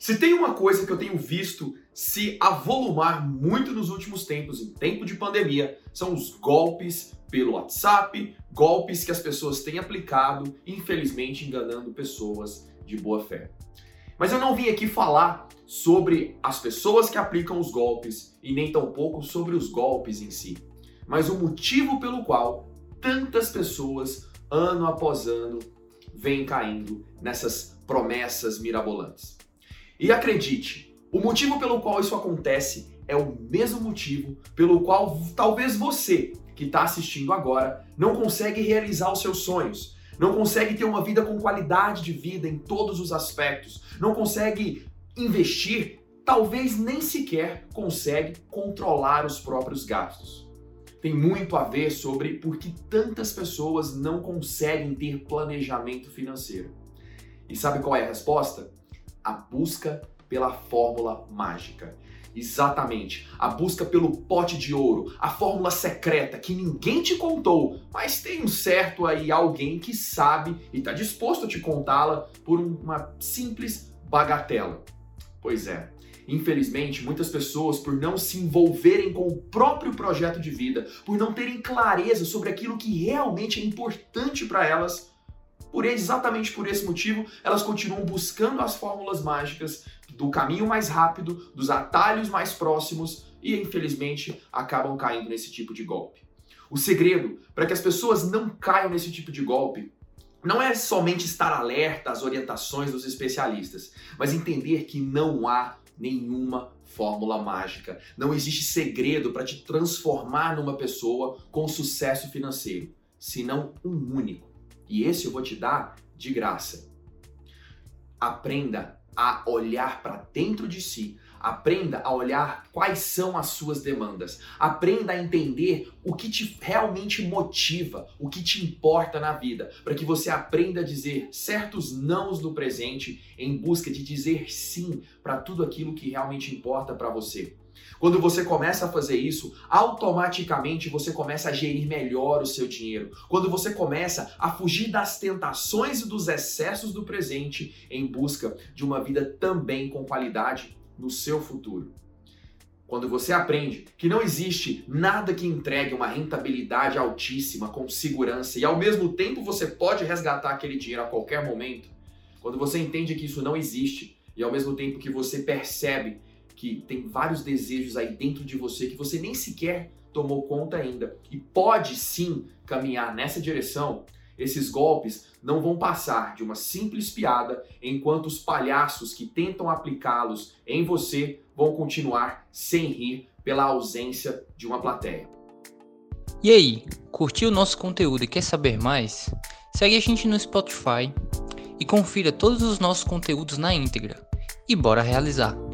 Se tem uma coisa que eu tenho visto se avolumar muito nos últimos tempos, em tempo de pandemia, são os golpes pelo WhatsApp, golpes que as pessoas têm aplicado, infelizmente enganando pessoas de boa fé. Mas eu não vim aqui falar sobre as pessoas que aplicam os golpes e nem tampouco sobre os golpes em si, mas o motivo pelo qual tantas pessoas, ano após ano, vêm caindo nessas promessas mirabolantes. E acredite, o motivo pelo qual isso acontece é o mesmo motivo pelo qual talvez você que está assistindo agora não consegue realizar os seus sonhos, não consegue ter uma vida com qualidade de vida em todos os aspectos, não consegue investir, talvez nem sequer consegue controlar os próprios gastos. Tem muito a ver sobre por que tantas pessoas não conseguem ter planejamento financeiro. E sabe qual é a resposta? A busca pela fórmula mágica. Exatamente, a busca pelo pote de ouro, a fórmula secreta que ninguém te contou, mas tem um certo aí alguém que sabe e está disposto a te contá-la por uma simples bagatela. Pois é, Infelizmente, muitas pessoas, por não se envolverem com o próprio projeto de vida, por não terem clareza sobre aquilo que realmente é importante para elas, por exatamente por esse motivo, elas continuam buscando as fórmulas mágicas do caminho mais rápido, dos atalhos mais próximos e, infelizmente, acabam caindo nesse tipo de golpe. O segredo para que as pessoas não caiam nesse tipo de golpe não é somente estar alerta às orientações dos especialistas, mas entender que não há nenhuma fórmula mágica. Não existe segredo para te transformar numa pessoa com sucesso financeiro, senão um único e esse eu vou te dar de graça. Aprenda a olhar para dentro de si. Aprenda a olhar quais são as suas demandas. Aprenda a entender o que te realmente motiva, o que te importa na vida, para que você aprenda a dizer certos nãos no presente em busca de dizer sim para tudo aquilo que realmente importa para você. Quando você começa a fazer isso, automaticamente você começa a gerir melhor o seu dinheiro. Quando você começa a fugir das tentações e dos excessos do presente em busca de uma vida também com qualidade no seu futuro. Quando você aprende que não existe nada que entregue uma rentabilidade altíssima com segurança e ao mesmo tempo você pode resgatar aquele dinheiro a qualquer momento, quando você entende que isso não existe e ao mesmo tempo que você percebe que tem vários desejos aí dentro de você que você nem sequer tomou conta ainda e pode sim caminhar nessa direção, esses golpes não vão passar de uma simples piada, enquanto os palhaços que tentam aplicá-los em você vão continuar sem rir pela ausência de uma plateia. E aí, curtiu o nosso conteúdo e quer saber mais? Segue a gente no Spotify e confira todos os nossos conteúdos na íntegra. E bora realizar!